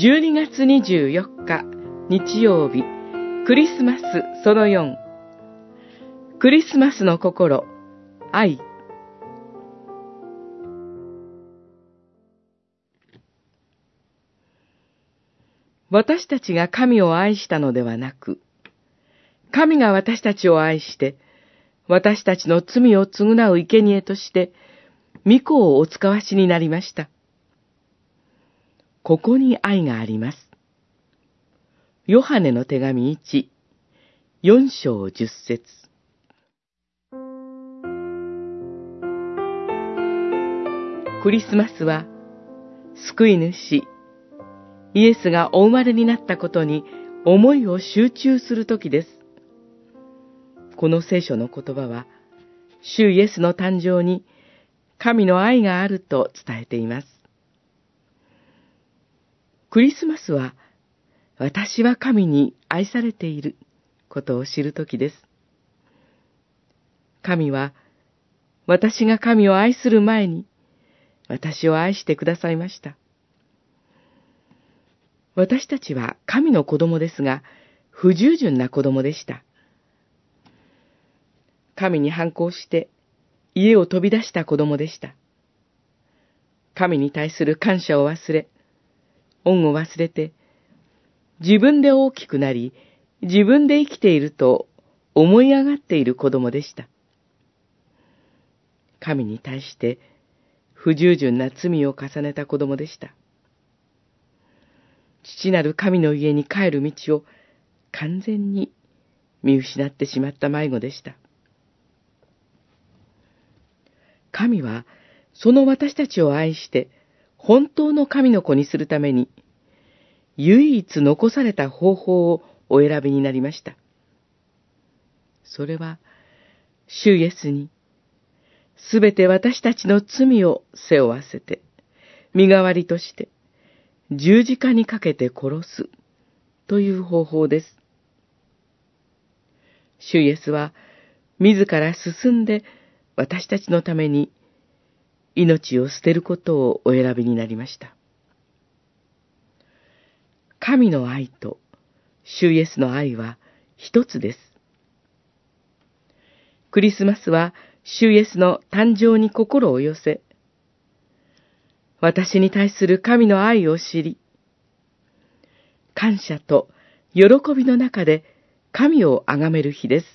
12月24日日曜日クリスマスその4クリスマスの心愛私たちが神を愛したのではなく、神が私たちを愛して、私たちの罪を償う生贄として、御子をお使わしになりました。ここに愛があります。ヨハネの手紙1、4章10節クリスマスは、救い主、イエスがお生まれになったことに思いを集中するときです。この聖書の言葉は、主イエスの誕生に神の愛があると伝えています。クリスマスは、私は神に愛されていることを知るときです。神は、私が神を愛する前に、私を愛してくださいました。私たちは神の子供ですが、不従順な子供でした。神に反抗して家を飛び出した子供でした。神に対する感謝を忘れ、恩を忘れて、自分で大きくなり、自分で生きていると思い上がっている子供でした。神に対して不従順な罪を重ねた子供でした。父なる神の家に帰る道を完全に見失ってしまった迷子でした。神はその私たちを愛して本当の神の子にするために、唯一残された方法をお選びになりました。それは、主イエスに、すべて私たちの罪を背負わせて、身代わりとして、十字架にかけて殺す、という方法です。主イエスは、自ら進んで私たちのために命を捨てることをお選びになりました。神の愛と主イエスの愛は一つです。クリスマスは主イエスの誕生に心を寄せ、私に対する神の愛を知り、感謝と喜びの中で神をあがめる日です。